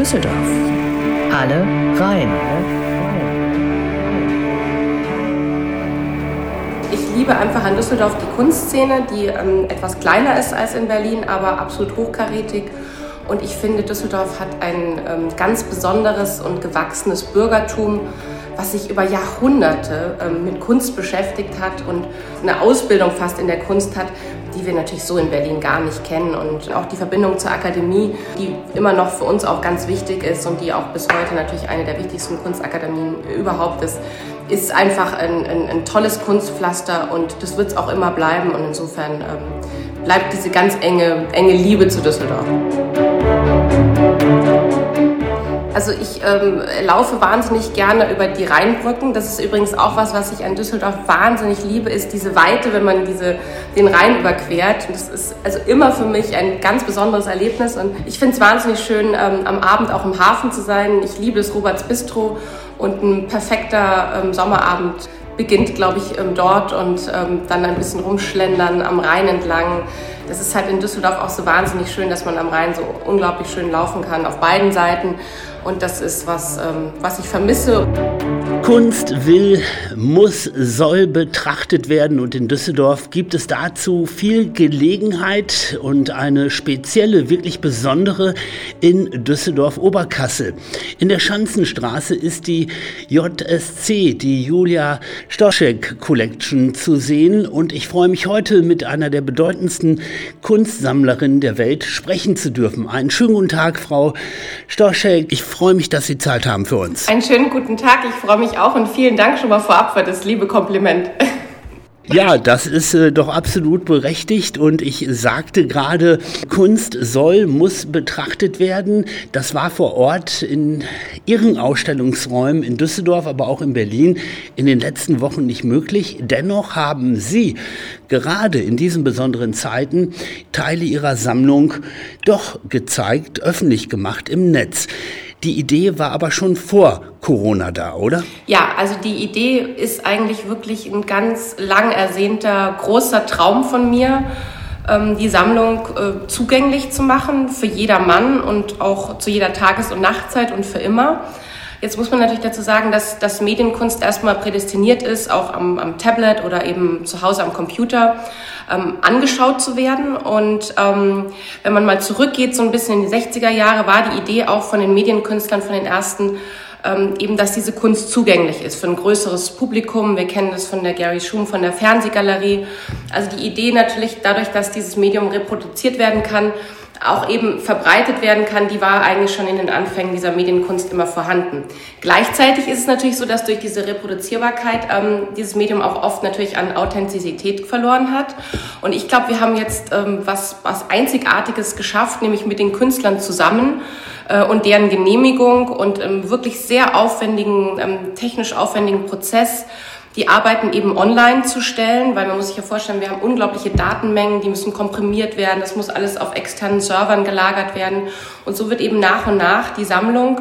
Düsseldorf. Alle rein. Ich liebe einfach an Düsseldorf die Kunstszene, die ähm, etwas kleiner ist als in Berlin, aber absolut hochkarätig. Und ich finde, Düsseldorf hat ein ähm, ganz besonderes und gewachsenes Bürgertum, was sich über Jahrhunderte ähm, mit Kunst beschäftigt hat und eine Ausbildung fast in der Kunst hat, die wir natürlich so in Berlin gar nicht kennen. Und auch die Verbindung zur Akademie, die immer noch für uns auch ganz wichtig ist und die auch bis heute natürlich eine der wichtigsten Kunstakademien überhaupt ist, ist einfach ein, ein, ein tolles Kunstpflaster und das wird es auch immer bleiben. Und insofern ähm, bleibt diese ganz enge, enge Liebe zu Düsseldorf. Also ich ähm, laufe wahnsinnig gerne über die Rheinbrücken. Das ist übrigens auch was, was ich an Düsseldorf wahnsinnig liebe, ist diese Weite, wenn man diese, den Rhein überquert. Und das ist also immer für mich ein ganz besonderes Erlebnis. Und ich finde es wahnsinnig schön, ähm, am Abend auch im Hafen zu sein. Ich liebe das Roberts Bistro und ein perfekter ähm, Sommerabend beginnt, glaube ich, ähm, dort und ähm, dann ein bisschen rumschlendern am Rhein entlang. Das ist halt in Düsseldorf auch so wahnsinnig schön, dass man am Rhein so unglaublich schön laufen kann auf beiden Seiten. Und das ist was, ähm, was ich vermisse. Kunst will, muss, soll betrachtet werden und in Düsseldorf gibt es dazu viel Gelegenheit und eine spezielle, wirklich besondere in Düsseldorf-Oberkassel. In der Schanzenstraße ist die JSC, die Julia Stoschek Collection zu sehen und ich freue mich heute mit einer der bedeutendsten Kunstsammlerinnen der Welt sprechen zu dürfen. Einen schönen guten Tag, Frau Stoschek. Ich freue mich, dass Sie Zeit haben für uns. Einen schönen guten Tag. Ich freue mich auch und vielen Dank schon mal vorab für das liebe Kompliment. Ja, das ist äh, doch absolut berechtigt und ich sagte gerade, Kunst soll, muss betrachtet werden. Das war vor Ort in Ihren Ausstellungsräumen in Düsseldorf, aber auch in Berlin in den letzten Wochen nicht möglich. Dennoch haben Sie gerade in diesen besonderen Zeiten Teile Ihrer Sammlung doch gezeigt, öffentlich gemacht im Netz. Die Idee war aber schon vor Corona da, oder? Ja, also die Idee ist eigentlich wirklich ein ganz lang ersehnter großer Traum von mir, ähm, die Sammlung äh, zugänglich zu machen für jeder Mann und auch zu jeder Tages- und Nachtzeit und für immer. Jetzt muss man natürlich dazu sagen, dass, dass Medienkunst erstmal prädestiniert ist, auch am, am Tablet oder eben zu Hause am Computer ähm, angeschaut zu werden. Und ähm, wenn man mal zurückgeht, so ein bisschen in die 60er Jahre, war die Idee auch von den Medienkünstlern, von den ersten, ähm, eben, dass diese Kunst zugänglich ist für ein größeres Publikum. Wir kennen das von der Gary Schum, von der Fernsehgalerie. Also die Idee natürlich dadurch, dass dieses Medium reproduziert werden kann, auch eben verbreitet werden kann, die war eigentlich schon in den Anfängen dieser Medienkunst immer vorhanden. Gleichzeitig ist es natürlich so, dass durch diese Reproduzierbarkeit ähm, dieses Medium auch oft natürlich an Authentizität verloren hat. Und ich glaube, wir haben jetzt ähm, was, was Einzigartiges geschafft, nämlich mit den Künstlern zusammen äh, und deren Genehmigung und ähm, wirklich sehr aufwendigen, ähm, technisch aufwendigen Prozess die Arbeiten eben online zu stellen, weil man muss sich ja vorstellen, wir haben unglaubliche Datenmengen, die müssen komprimiert werden, das muss alles auf externen Servern gelagert werden und so wird eben nach und nach die Sammlung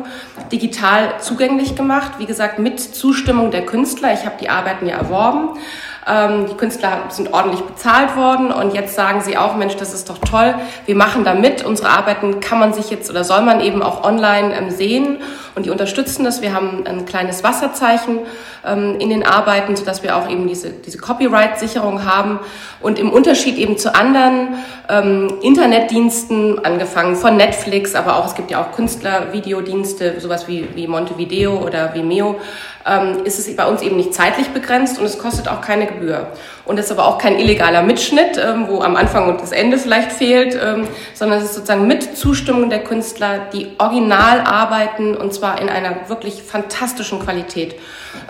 digital zugänglich gemacht, wie gesagt mit Zustimmung der Künstler. Ich habe die Arbeiten ja erworben. Ähm, die Künstler sind ordentlich bezahlt worden und jetzt sagen sie auch, Mensch, das ist doch toll, wir machen da mit. Unsere Arbeiten kann man sich jetzt oder soll man eben auch online ähm, sehen und die unterstützen das. Wir haben ein kleines Wasserzeichen ähm, in den Arbeiten, sodass wir auch eben diese, diese Copyright-Sicherung haben. Und im Unterschied eben zu anderen ähm, Internetdiensten, angefangen von Netflix, aber auch es gibt ja auch Künstler-Videodienste, sowas wie, wie Montevideo oder Vimeo, ähm, ist es bei uns eben nicht zeitlich begrenzt und es kostet auch keine Gebühr. Und es ist aber auch kein illegaler Mitschnitt, ähm, wo am Anfang und das Ende vielleicht fehlt, ähm, sondern es ist sozusagen mit Zustimmung der Künstler, die original arbeiten und zwar in einer wirklich fantastischen Qualität.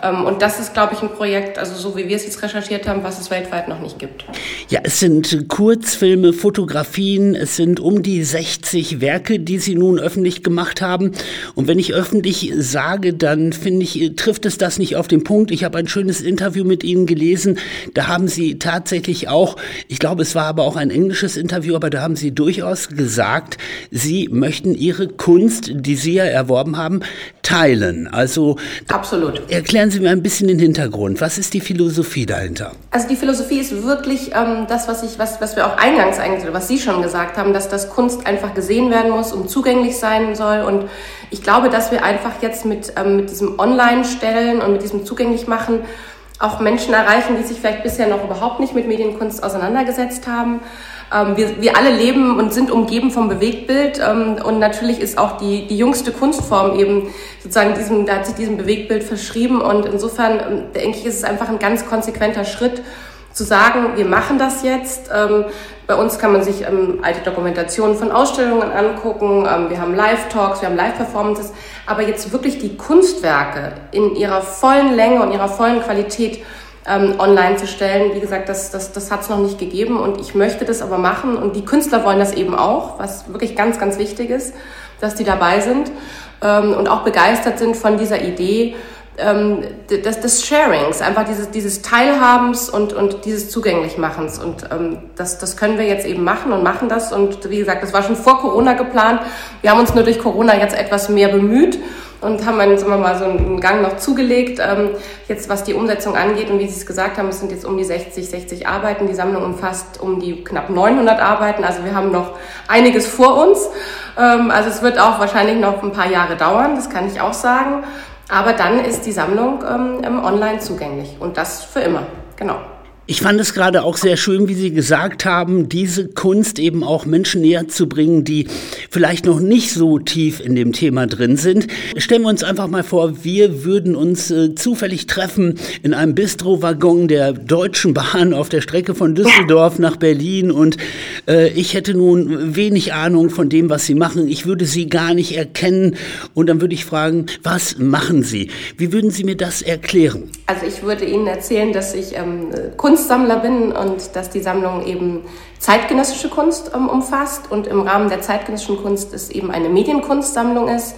Ähm, und das ist, glaube ich, ein Projekt, also so wie wir es jetzt recherchiert haben, was es weltweit noch nicht gibt. Ja, es sind Kurzfilme, Fotografien, es sind um die 60 Werke, die Sie nun öffentlich gemacht haben. Und wenn ich öffentlich sage, dann finde ich, trifft es das nicht auf den Punkt. Ich habe ein schönes Interview mit Ihnen gelesen. Da haben Sie tatsächlich auch, ich glaube, es war aber auch ein englisches Interview, aber da haben Sie durchaus gesagt, Sie möchten Ihre Kunst, die Sie ja erworben haben, teilen. Also absolut. Erklären Sie mir ein bisschen den Hintergrund. Was ist die Philosophie dahinter? Also die Philosophie ist wirklich ähm, das, was ich, was, was wir auch eingangs eigentlich, was Sie schon gesagt haben, dass das Kunst einfach gesehen werden muss und zugänglich sein soll. Und Ich glaube, dass wir einfach jetzt mit, ähm, mit diesem Online-Stellen und mit diesem Zugänglichmachen auch Menschen erreichen, die sich vielleicht bisher noch überhaupt nicht mit Medienkunst auseinandergesetzt haben. Ähm, wir, wir alle leben und sind umgeben vom Bewegtbild ähm, und natürlich ist auch die, die jüngste Kunstform eben sozusagen diesem, da hat sich diesem Bewegtbild verschrieben und insofern ähm, denke ich, ist es einfach ein ganz konsequenter Schritt, zu sagen, wir machen das jetzt. Ähm, bei uns kann man sich ähm, alte Dokumentationen von Ausstellungen angucken. Ähm, wir haben Live-Talks, wir haben Live-Performances. Aber jetzt wirklich die Kunstwerke in ihrer vollen Länge und ihrer vollen Qualität ähm, online zu stellen, wie gesagt, das, das, das hat es noch nicht gegeben. Und ich möchte das aber machen. Und die Künstler wollen das eben auch, was wirklich ganz, ganz wichtig ist, dass die dabei sind ähm, und auch begeistert sind von dieser Idee ähm, des, des Sharings, einfach dieses, dieses Teilhabens und, und dieses Zugänglichmachens. Und ähm, das, das können wir jetzt eben machen und machen das. Und wie gesagt, das war schon vor Corona geplant. Wir haben uns nur durch Corona jetzt etwas mehr bemüht und haben dann, sagen wir mal, so einen Gang noch zugelegt. Ähm, jetzt, was die Umsetzung angeht und wie Sie es gesagt haben, es sind jetzt um die 60, 60 Arbeiten. Die Sammlung umfasst um die knapp 900 Arbeiten. Also wir haben noch einiges vor uns. Ähm, also es wird auch wahrscheinlich noch ein paar Jahre dauern, das kann ich auch sagen. Aber dann ist die Sammlung ähm, online zugänglich und das für immer. Genau. Ich fand es gerade auch sehr schön, wie Sie gesagt haben, diese Kunst eben auch Menschen näher zu bringen, die vielleicht noch nicht so tief in dem Thema drin sind. Stellen wir uns einfach mal vor, wir würden uns äh, zufällig treffen in einem Bistro-Waggon der Deutschen Bahn auf der Strecke von Düsseldorf nach Berlin und äh, ich hätte nun wenig Ahnung von dem, was Sie machen. Ich würde Sie gar nicht erkennen und dann würde ich fragen, was machen Sie? Wie würden Sie mir das erklären? Also ich würde Ihnen erzählen, dass ich ähm, Kunst Kunstsammler bin und dass die Sammlung eben zeitgenössische Kunst ähm, umfasst und im Rahmen der zeitgenössischen Kunst es eben eine Medienkunstsammlung ist.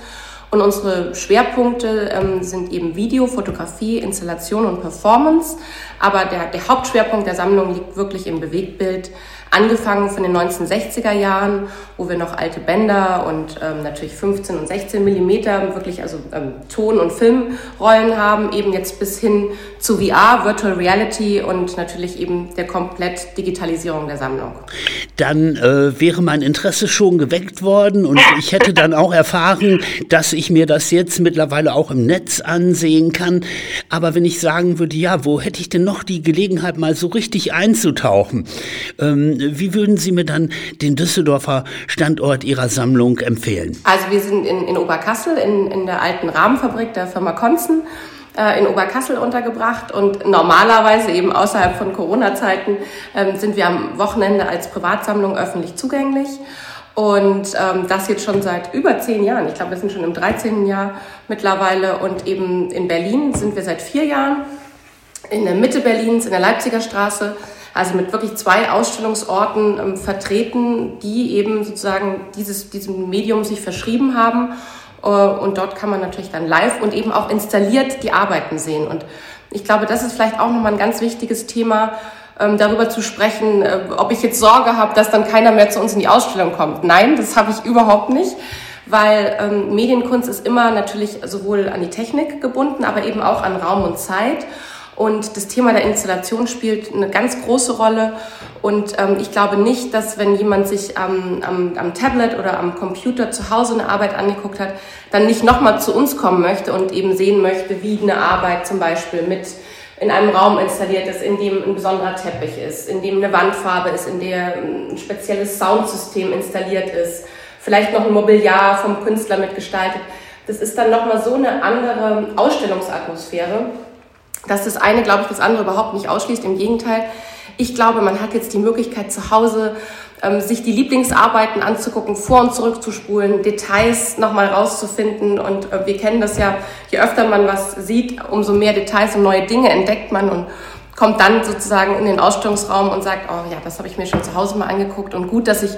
Und unsere Schwerpunkte ähm, sind eben Video, Fotografie, Installation und Performance. Aber der, der Hauptschwerpunkt der Sammlung liegt wirklich im Bewegtbild, angefangen von den 1960er Jahren, wo wir noch alte Bänder und ähm, natürlich 15 und 16 Millimeter wirklich also ähm, Ton- und Filmrollen haben, eben jetzt bis hin zu VR, Virtual Reality und natürlich eben der komplett Digitalisierung der Sammlung. Dann äh, wäre mein Interesse schon geweckt worden und ich hätte dann auch erfahren, dass ich mir das jetzt mittlerweile auch im Netz ansehen kann. Aber wenn ich sagen würde, ja, wo hätte ich denn noch die Gelegenheit, mal so richtig einzutauchen? Ähm, wie würden Sie mir dann den Düsseldorfer Standort Ihrer Sammlung empfehlen? Also wir sind in, in Oberkassel, in, in der alten Rahmenfabrik der Firma Konzen äh, in Oberkassel untergebracht und normalerweise eben außerhalb von Corona-Zeiten ähm, sind wir am Wochenende als Privatsammlung öffentlich zugänglich. Und ähm, das jetzt schon seit über zehn Jahren. Ich glaube, wir sind schon im 13. Jahr mittlerweile. Und eben in Berlin sind wir seit vier Jahren. In der Mitte Berlins, in der Leipziger Straße also mit wirklich zwei Ausstellungsorten ähm, vertreten, die eben sozusagen dieses, diesem Medium sich verschrieben haben. Äh, und dort kann man natürlich dann live und eben auch installiert die Arbeiten sehen. Und ich glaube, das ist vielleicht auch nochmal ein ganz wichtiges Thema, ähm, darüber zu sprechen, äh, ob ich jetzt Sorge habe, dass dann keiner mehr zu uns in die Ausstellung kommt. Nein, das habe ich überhaupt nicht weil ähm, Medienkunst ist immer natürlich sowohl an die Technik gebunden, aber eben auch an Raum und Zeit. Und das Thema der Installation spielt eine ganz große Rolle. Und ähm, ich glaube nicht, dass wenn jemand sich am, am, am Tablet oder am Computer zu Hause eine Arbeit angeguckt hat, dann nicht nochmal zu uns kommen möchte und eben sehen möchte, wie eine Arbeit zum Beispiel mit in einem Raum installiert ist, in dem ein besonderer Teppich ist, in dem eine Wandfarbe ist, in der ein spezielles Soundsystem installiert ist, vielleicht noch ein Mobiliar vom Künstler mitgestaltet. Das ist dann nochmal so eine andere Ausstellungsatmosphäre dass das eine, glaube ich, das andere überhaupt nicht ausschließt. Im Gegenteil, ich glaube, man hat jetzt die Möglichkeit zu Hause, ähm, sich die Lieblingsarbeiten anzugucken, vor und zurück zu spulen, Details nochmal rauszufinden. Und äh, wir kennen das ja, je öfter man was sieht, umso mehr Details und neue Dinge entdeckt man und kommt dann sozusagen in den Ausstellungsraum und sagt, oh ja, das habe ich mir schon zu Hause mal angeguckt und gut, dass ich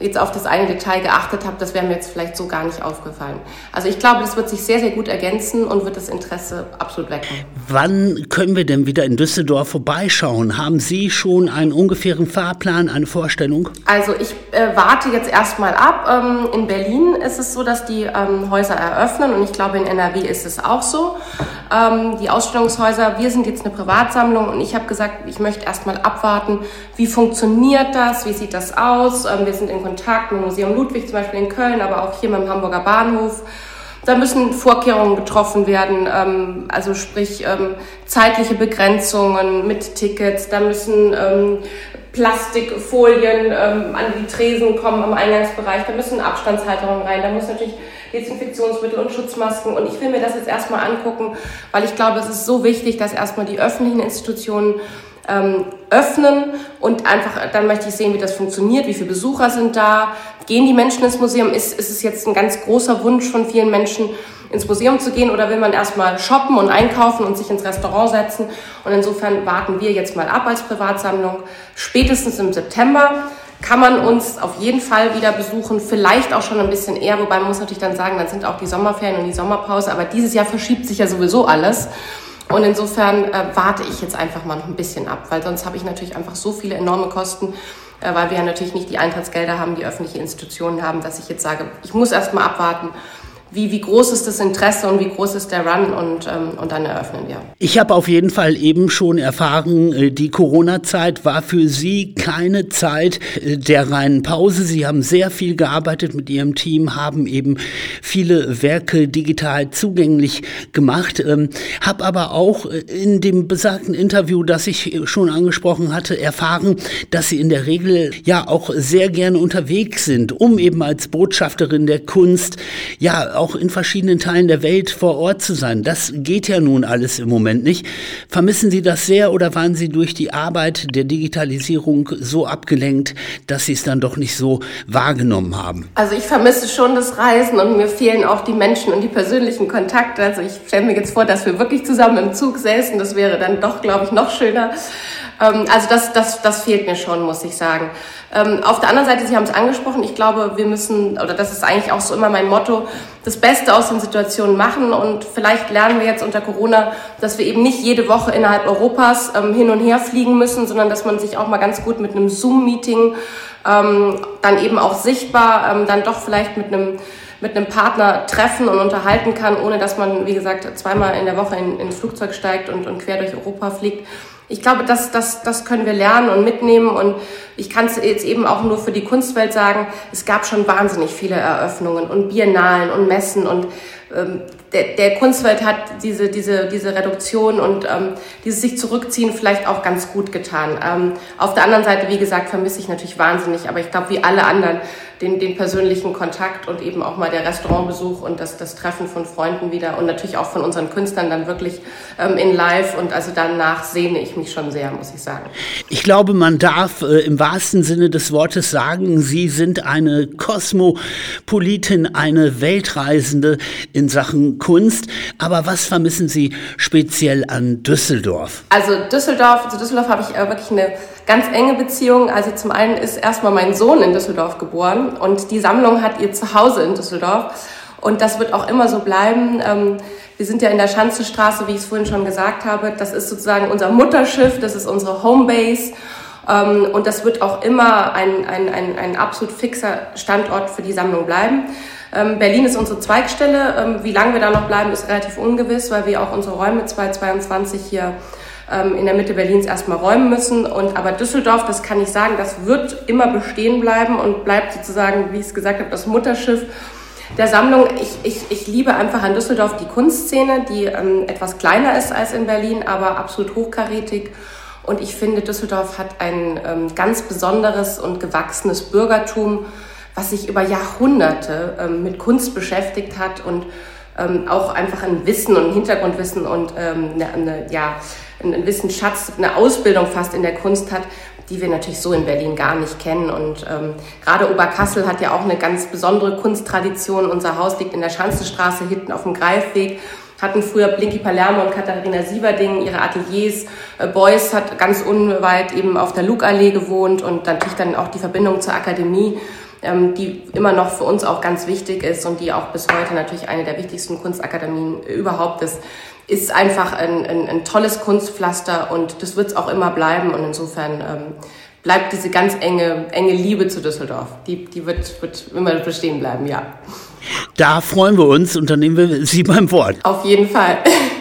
jetzt auf das eine Detail geachtet habe, das wäre mir jetzt vielleicht so gar nicht aufgefallen. Also ich glaube, das wird sich sehr, sehr gut ergänzen und wird das Interesse absolut wecken. Wann können wir denn wieder in Düsseldorf vorbeischauen? Haben Sie schon einen ungefähren Fahrplan, eine Vorstellung? Also ich äh, warte jetzt erstmal ab. Ähm, in Berlin ist es so, dass die ähm, Häuser eröffnen und ich glaube in NRW ist es auch so. Ähm, die Ausstellungshäuser, wir sind jetzt eine Privatsammlung und ich habe gesagt, ich möchte erstmal abwarten, wie funktioniert das, wie sieht das aus. Ähm, wir sind in Kontakt mit dem Museum Ludwig zum Beispiel in Köln, aber auch hier mit dem Hamburger Bahnhof. Da müssen Vorkehrungen getroffen werden, ähm, also sprich ähm, zeitliche Begrenzungen mit Tickets. Da müssen ähm, Plastikfolien ähm, an die Tresen kommen am Eingangsbereich. Da müssen Abstandshalterungen rein. Da muss natürlich Desinfektionsmittel und Schutzmasken. Und ich will mir das jetzt erstmal angucken, weil ich glaube, es ist so wichtig, dass erstmal die öffentlichen Institutionen ähm, öffnen und einfach, dann möchte ich sehen, wie das funktioniert, wie viele Besucher sind da, gehen die Menschen ins Museum, ist, ist es jetzt ein ganz großer Wunsch von vielen Menschen, ins Museum zu gehen oder will man erstmal shoppen und einkaufen und sich ins Restaurant setzen? Und insofern warten wir jetzt mal ab als Privatsammlung. Spätestens im September kann man uns auf jeden Fall wieder besuchen, vielleicht auch schon ein bisschen eher, wobei man muss natürlich dann sagen, dann sind auch die Sommerferien und die Sommerpause, aber dieses Jahr verschiebt sich ja sowieso alles. Und insofern äh, warte ich jetzt einfach mal noch ein bisschen ab, weil sonst habe ich natürlich einfach so viele enorme Kosten, äh, weil wir ja natürlich nicht die Eintrittsgelder haben, die öffentliche Institutionen haben, dass ich jetzt sage, ich muss erst mal abwarten wie, wie groß ist das Interesse und wie groß ist der Run und, ähm, und dann eröffnen wir. Ich habe auf jeden Fall eben schon erfahren, äh, die Corona-Zeit war für Sie keine Zeit äh, der reinen Pause. Sie haben sehr viel gearbeitet mit Ihrem Team, haben eben viele Werke digital zugänglich gemacht, ähm, habe aber auch äh, in dem besagten Interview, das ich schon angesprochen hatte, erfahren, dass Sie in der Regel ja auch sehr gerne unterwegs sind, um eben als Botschafterin der Kunst ja auch in verschiedenen Teilen der Welt vor Ort zu sein. Das geht ja nun alles im Moment nicht. Vermissen Sie das sehr oder waren Sie durch die Arbeit der Digitalisierung so abgelenkt, dass Sie es dann doch nicht so wahrgenommen haben? Also ich vermisse schon das Reisen und mir fehlen auch die Menschen und die persönlichen Kontakte. Also ich stelle mir jetzt vor, dass wir wirklich zusammen im Zug säßen. Das wäre dann doch, glaube ich, noch schöner. Ähm, also das, das, das fehlt mir schon, muss ich sagen. Ähm, auf der anderen Seite, Sie haben es angesprochen, ich glaube, wir müssen, oder das ist eigentlich auch so immer mein Motto, das Beste aus den Situationen machen. Und vielleicht lernen wir jetzt unter Corona, dass wir eben nicht jede Woche innerhalb Europas ähm, hin und her fliegen müssen, sondern dass man sich auch mal ganz gut mit einem Zoom-Meeting ähm, dann eben auch sichtbar, ähm, dann doch vielleicht mit einem mit einem Partner treffen und unterhalten kann, ohne dass man, wie gesagt, zweimal in der Woche in, ins Flugzeug steigt und, und quer durch Europa fliegt ich glaube, das, das, das können wir lernen und mitnehmen. Und ich kann es jetzt eben auch nur für die Kunstwelt sagen, es gab schon wahnsinnig viele Eröffnungen und Biennalen und Messen und ähm, der, der Kunstwelt hat diese, diese, diese Reduktion und ähm, dieses sich zurückziehen vielleicht auch ganz gut getan. Ähm, auf der anderen Seite, wie gesagt, vermisse ich natürlich wahnsinnig, aber ich glaube, wie alle anderen, den, den persönlichen Kontakt und eben auch mal der Restaurantbesuch und das, das Treffen von Freunden wieder und natürlich auch von unseren Künstlern dann wirklich ähm, in live und also danach sehne ich mich schon sehr, muss ich sagen. Ich glaube, man darf äh, im wahrsten Sinne des Wortes sagen, Sie sind eine Kosmopolitin, eine Weltreisende in Sachen Kunst. Aber was vermissen Sie speziell an Düsseldorf? Also Düsseldorf, zu Düsseldorf habe ich äh, wirklich eine ganz enge Beziehung. Also zum einen ist erstmal mein Sohn in Düsseldorf geboren und die Sammlung hat ihr Zuhause in Düsseldorf. Und das wird auch immer so bleiben. Ähm, wir sind ja in der Schanzestraße, wie ich es vorhin schon gesagt habe. Das ist sozusagen unser Mutterschiff, das ist unsere Homebase. Ähm, und das wird auch immer ein, ein, ein, ein absolut fixer Standort für die Sammlung bleiben. Ähm, Berlin ist unsere Zweigstelle. Wie lange wir da noch bleiben, ist relativ ungewiss, weil wir auch unsere Räume 2022 hier ähm, in der Mitte Berlins erstmal räumen müssen. Und aber Düsseldorf, das kann ich sagen, das wird immer bestehen bleiben und bleibt sozusagen, wie ich es gesagt habe, das Mutterschiff der Sammlung. Ich, ich, ich liebe einfach an Düsseldorf die Kunstszene, die ähm, etwas kleiner ist als in Berlin, aber absolut hochkarätig. Und ich finde, Düsseldorf hat ein ähm, ganz besonderes und gewachsenes Bürgertum was sich über Jahrhunderte ähm, mit Kunst beschäftigt hat und ähm, auch einfach ein Wissen und ein Hintergrundwissen und ähm, eine, eine, ja, einen Wissensschatz, eine Ausbildung fast in der Kunst hat, die wir natürlich so in Berlin gar nicht kennen. Und ähm, gerade Oberkassel hat ja auch eine ganz besondere Kunsttradition. Unser Haus liegt in der Schanzenstraße hinten auf dem Greifweg hatten früher Blinky Palermo und Katharina Sieverding ihre Ateliers. Äh, Beuys hat ganz unweit eben auf der Lugallee gewohnt und natürlich dann auch die Verbindung zur Akademie die immer noch für uns auch ganz wichtig ist und die auch bis heute natürlich eine der wichtigsten Kunstakademien überhaupt ist, ist einfach ein, ein, ein tolles Kunstpflaster und das wird es auch immer bleiben und insofern ähm, bleibt diese ganz enge, enge Liebe zu Düsseldorf. Die, die wird, wird immer bestehen bleiben, ja. Da freuen wir uns und dann nehmen wir Sie beim Wort. Auf jeden Fall.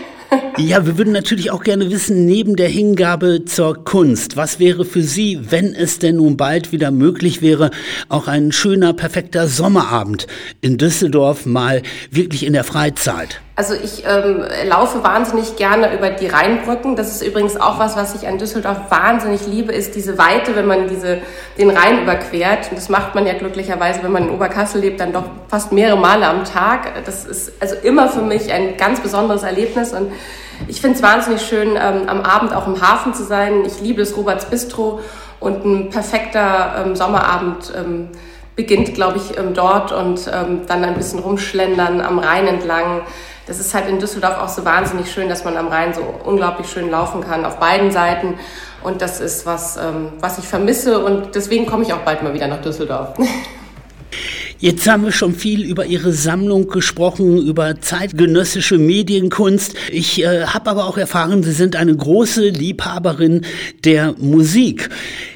Ja, wir würden natürlich auch gerne wissen, neben der Hingabe zur Kunst, was wäre für Sie, wenn es denn nun bald wieder möglich wäre, auch ein schöner, perfekter Sommerabend in Düsseldorf mal wirklich in der Freizeit? Also ich ähm, laufe wahnsinnig gerne über die Rheinbrücken. Das ist übrigens auch was, was ich an Düsseldorf wahnsinnig liebe, ist diese Weite, wenn man diese, den Rhein überquert. Und das macht man ja glücklicherweise, wenn man in Oberkassel lebt, dann doch fast mehrere Male am Tag. Das ist also immer für mich ein ganz besonderes Erlebnis und ich finde es wahnsinnig schön, ähm, am Abend auch im Hafen zu sein. Ich liebe das Roberts Bistro und ein perfekter ähm, Sommerabend ähm, beginnt, glaube ich, ähm, dort und ähm, dann ein bisschen rumschlendern am Rhein entlang. Das ist halt in Düsseldorf auch so wahnsinnig schön, dass man am Rhein so unglaublich schön laufen kann auf beiden Seiten. Und das ist was, ähm, was ich vermisse und deswegen komme ich auch bald mal wieder nach Düsseldorf. Jetzt haben wir schon viel über Ihre Sammlung gesprochen, über zeitgenössische Medienkunst. Ich äh, habe aber auch erfahren, Sie sind eine große Liebhaberin der Musik.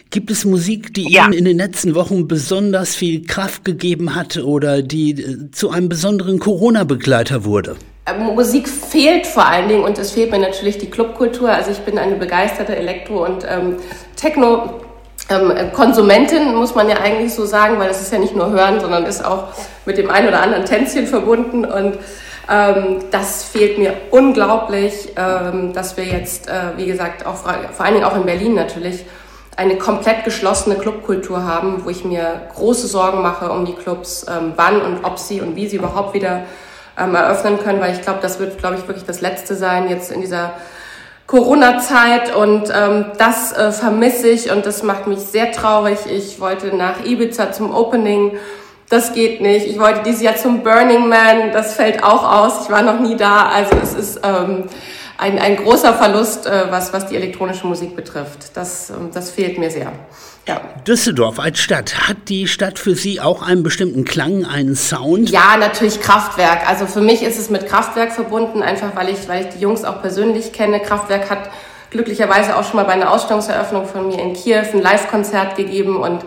Gibt es Musik, die ja. Ihnen in den letzten Wochen besonders viel Kraft gegeben hat oder die äh, zu einem besonderen Corona-Begleiter wurde? Musik fehlt vor allen Dingen und es fehlt mir natürlich die Clubkultur. Also ich bin eine begeisterte Elektro- und ähm, Techno- ähm, Konsumentin, muss man ja eigentlich so sagen, weil das ist ja nicht nur Hören, sondern ist auch mit dem einen oder anderen Tänzchen verbunden. Und ähm, das fehlt mir unglaublich, ähm, dass wir jetzt, äh, wie gesagt, auch vor allen Dingen auch in Berlin natürlich, eine komplett geschlossene Clubkultur haben, wo ich mir große Sorgen mache um die Clubs, ähm, wann und ob sie und wie sie überhaupt wieder ähm, eröffnen können, weil ich glaube, das wird, glaube ich, wirklich das Letzte sein jetzt in dieser Corona-Zeit und ähm, das äh, vermisse ich und das macht mich sehr traurig. Ich wollte nach Ibiza zum Opening, das geht nicht. Ich wollte dieses Jahr zum Burning Man, das fällt auch aus. Ich war noch nie da, also es ist ähm, ein, ein großer Verlust, äh, was, was die elektronische Musik betrifft. Das, ähm, das fehlt mir sehr. Ja. Düsseldorf als Stadt, hat die Stadt für Sie auch einen bestimmten Klang, einen Sound? Ja, natürlich Kraftwerk. Also für mich ist es mit Kraftwerk verbunden, einfach weil ich, weil ich die Jungs auch persönlich kenne. Kraftwerk hat glücklicherweise auch schon mal bei einer Ausstellungseröffnung von mir in Kiew ein Live-Konzert gegeben und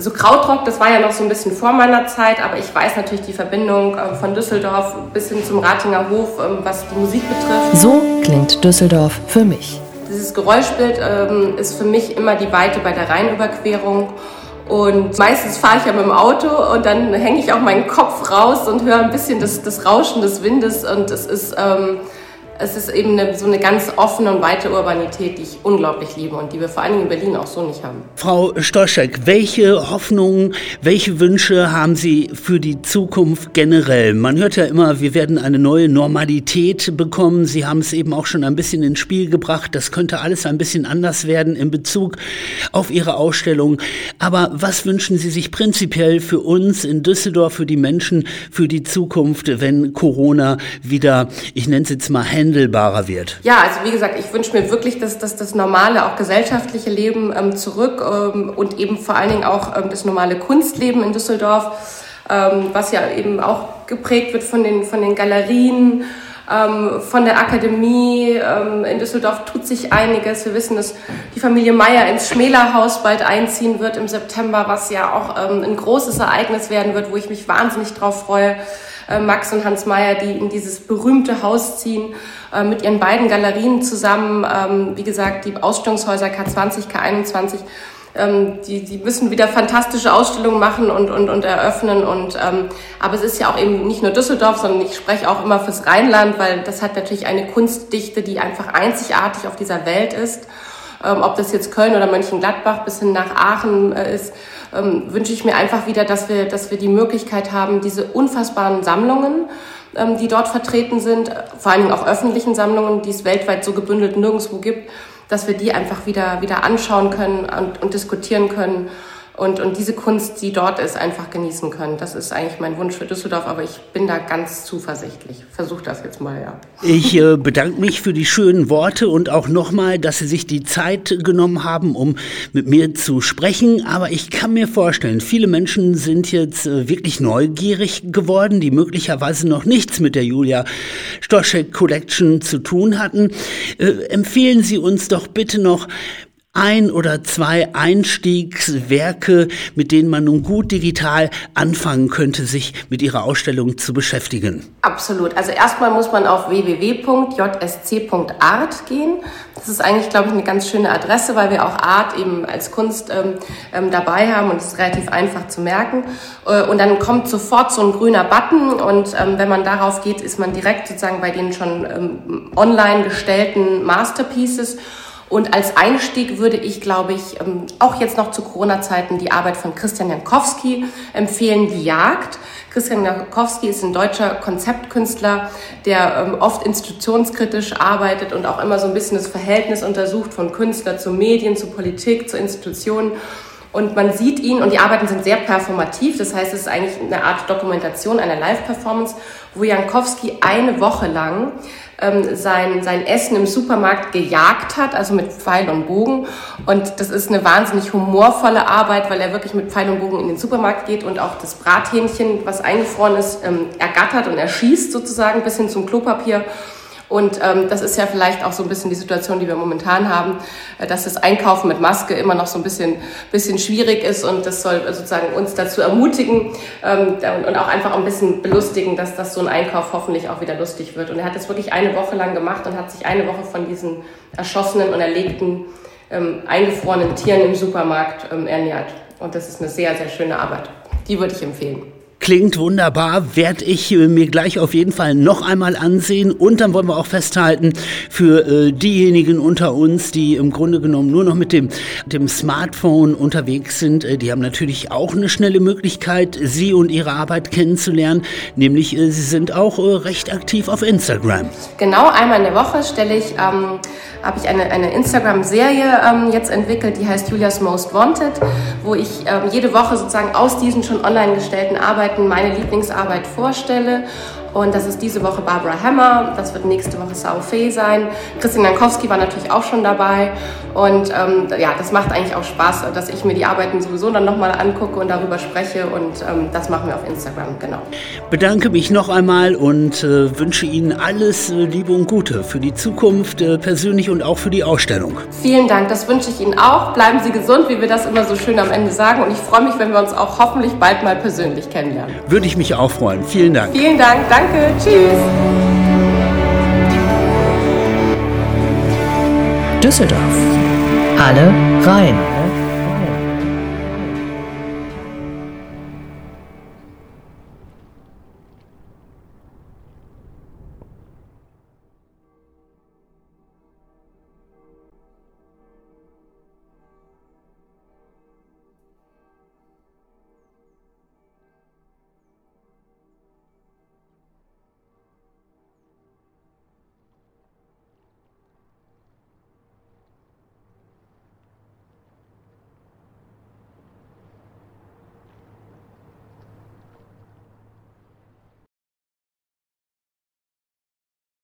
so Krautrock, das war ja noch so ein bisschen vor meiner Zeit, aber ich weiß natürlich die Verbindung äh, von Düsseldorf bis hin zum Ratinger Hof, ähm, was die Musik betrifft. So klingt Düsseldorf für mich. Dieses Geräuschbild ähm, ist für mich immer die Weite bei der Rheinüberquerung. Und meistens fahre ich ja mit dem Auto und dann hänge ich auch meinen Kopf raus und höre ein bisschen das, das Rauschen des Windes. Und es ist, ähm, es ist eben eine, so eine ganz offene und weite Urbanität, die ich unglaublich liebe und die wir vor allen Dingen in Berlin auch so nicht haben. Frau Stoschek, welche Hoffnungen, welche Wünsche haben Sie für die Zukunft generell? Man hört ja immer, wir werden eine neue Normalität bekommen. Sie haben es eben auch schon ein bisschen ins Spiel gebracht. Das könnte alles ein bisschen anders werden in Bezug auf Ihre Ausstellung. Aber was wünschen Sie sich prinzipiell für uns in Düsseldorf, für die Menschen, für die Zukunft, wenn Corona wieder, ich nenne es jetzt mal, Hände handelbarer wird? Ja, also wie gesagt, ich wünsche mir wirklich, dass, dass das normale, auch gesellschaftliche Leben ähm, zurück ähm, und eben vor allen Dingen auch ähm, das normale Kunstleben in Düsseldorf, ähm, was ja eben auch geprägt wird von den, von den Galerien, ähm, von der Akademie. Ähm, in Düsseldorf tut sich einiges. Wir wissen, dass die Familie Meier ins Schmälerhaus bald einziehen wird im September, was ja auch ein großes Ereignis werden wird, wo ich mich wahnsinnig drauf freue. Äh, Max und Hans Meyer, die in dieses berühmte Haus ziehen, äh, mit ihren beiden Galerien zusammen. Ähm, wie gesagt, die Ausstellungshäuser K20, K21 ähm, die, die müssen wieder fantastische Ausstellungen machen und, und, und eröffnen. Und, ähm, aber es ist ja auch eben nicht nur Düsseldorf, sondern ich spreche auch immer fürs Rheinland, weil das hat natürlich eine Kunstdichte, die einfach einzigartig auf dieser Welt ist. Ähm, ob das jetzt Köln oder Mönchengladbach bis hin nach Aachen äh, ist ähm, wünsche ich mir einfach wieder, dass wir, dass wir die Möglichkeit haben, diese unfassbaren Sammlungen, ähm, die dort vertreten sind, vor allen Dingen auch öffentlichen Sammlungen, die es weltweit so gebündelt nirgendwo gibt, dass wir die einfach wieder, wieder anschauen können und, und diskutieren können und, und diese Kunst, die dort ist, einfach genießen können. Das ist eigentlich mein Wunsch für Düsseldorf, aber ich bin da ganz zuversichtlich. Versuch das jetzt mal, ja. Ich äh, bedanke mich für die schönen Worte und auch nochmal, dass Sie sich die Zeit genommen haben, um mit mir zu sprechen. Aber ich kann mir vorstellen, viele Menschen sind jetzt äh, wirklich neugierig geworden, die möglicherweise noch nichts mit der Julia Stoschek Collection zu tun hatten. Äh, empfehlen Sie uns doch bitte noch ein oder zwei Einstiegswerke, mit denen man nun gut digital anfangen könnte, sich mit Ihrer Ausstellung zu beschäftigen? Absolut. Also erstmal muss man auf www.jsc.art gehen. Das ist eigentlich, glaube ich, eine ganz schöne Adresse, weil wir auch Art eben als Kunst ähm, ähm, dabei haben und es ist relativ einfach zu merken. Äh, und dann kommt sofort so ein grüner Button und ähm, wenn man darauf geht, ist man direkt sozusagen bei den schon ähm, online gestellten Masterpieces. Und als Einstieg würde ich, glaube ich, ähm, auch jetzt noch zu Corona-Zeiten die Arbeit von Christian Jankowski empfehlen, Die Jagd. Christian Jankowski ist ein deutscher Konzeptkünstler, der ähm, oft institutionskritisch arbeitet und auch immer so ein bisschen das Verhältnis untersucht von Künstler zu Medien, zu Politik, zu Institutionen. Und man sieht ihn, und die Arbeiten sind sehr performativ, das heißt, es ist eigentlich eine Art Dokumentation einer Live-Performance, wo Jankowski eine Woche lang ähm, sein, sein Essen im Supermarkt gejagt hat, also mit Pfeil und Bogen. Und das ist eine wahnsinnig humorvolle Arbeit, weil er wirklich mit Pfeil und Bogen in den Supermarkt geht und auch das Brathähnchen, was eingefroren ist, ähm, ergattert und erschießt sozusagen bis hin zum Klopapier. Und ähm, das ist ja vielleicht auch so ein bisschen die Situation, die wir momentan haben, äh, dass das Einkaufen mit Maske immer noch so ein bisschen, bisschen schwierig ist und das soll sozusagen uns dazu ermutigen ähm, und auch einfach ein bisschen belustigen, dass das so ein Einkauf hoffentlich auch wieder lustig wird. Und er hat das wirklich eine Woche lang gemacht und hat sich eine Woche von diesen erschossenen und erlegten, ähm, eingefrorenen Tieren im Supermarkt ähm, ernährt. Und das ist eine sehr, sehr schöne Arbeit. Die würde ich empfehlen. Klingt wunderbar, werde ich äh, mir gleich auf jeden Fall noch einmal ansehen. Und dann wollen wir auch festhalten, für äh, diejenigen unter uns, die im Grunde genommen nur noch mit dem, dem Smartphone unterwegs sind, äh, die haben natürlich auch eine schnelle Möglichkeit, Sie und Ihre Arbeit kennenzulernen. Nämlich, äh, Sie sind auch äh, recht aktiv auf Instagram. Genau, einmal in der Woche stelle ich, ähm, habe ich eine, eine Instagram-Serie ähm, jetzt entwickelt, die heißt Julia's Most Wanted, wo ich ähm, jede Woche sozusagen aus diesen schon online gestellten Arbeiten Arbeiten meine Lieblingsarbeit vorstelle. Und das ist diese Woche Barbara Hammer, das wird nächste Woche Sao Fee sein. Christian Jankowski war natürlich auch schon dabei. Und ähm, ja, das macht eigentlich auch Spaß, dass ich mir die Arbeiten sowieso dann nochmal angucke und darüber spreche. Und ähm, das machen wir auf Instagram, genau. Bedanke mich noch einmal und äh, wünsche Ihnen alles äh, Liebe und Gute für die Zukunft, äh, persönlich und auch für die Ausstellung. Vielen Dank, das wünsche ich Ihnen auch. Bleiben Sie gesund, wie wir das immer so schön am Ende sagen. Und ich freue mich, wenn wir uns auch hoffentlich bald mal persönlich kennenlernen. Würde ich mich auch freuen. Vielen Dank. Vielen Dank. Danke. Danke, tschüss. Düsseldorf. Alle rein.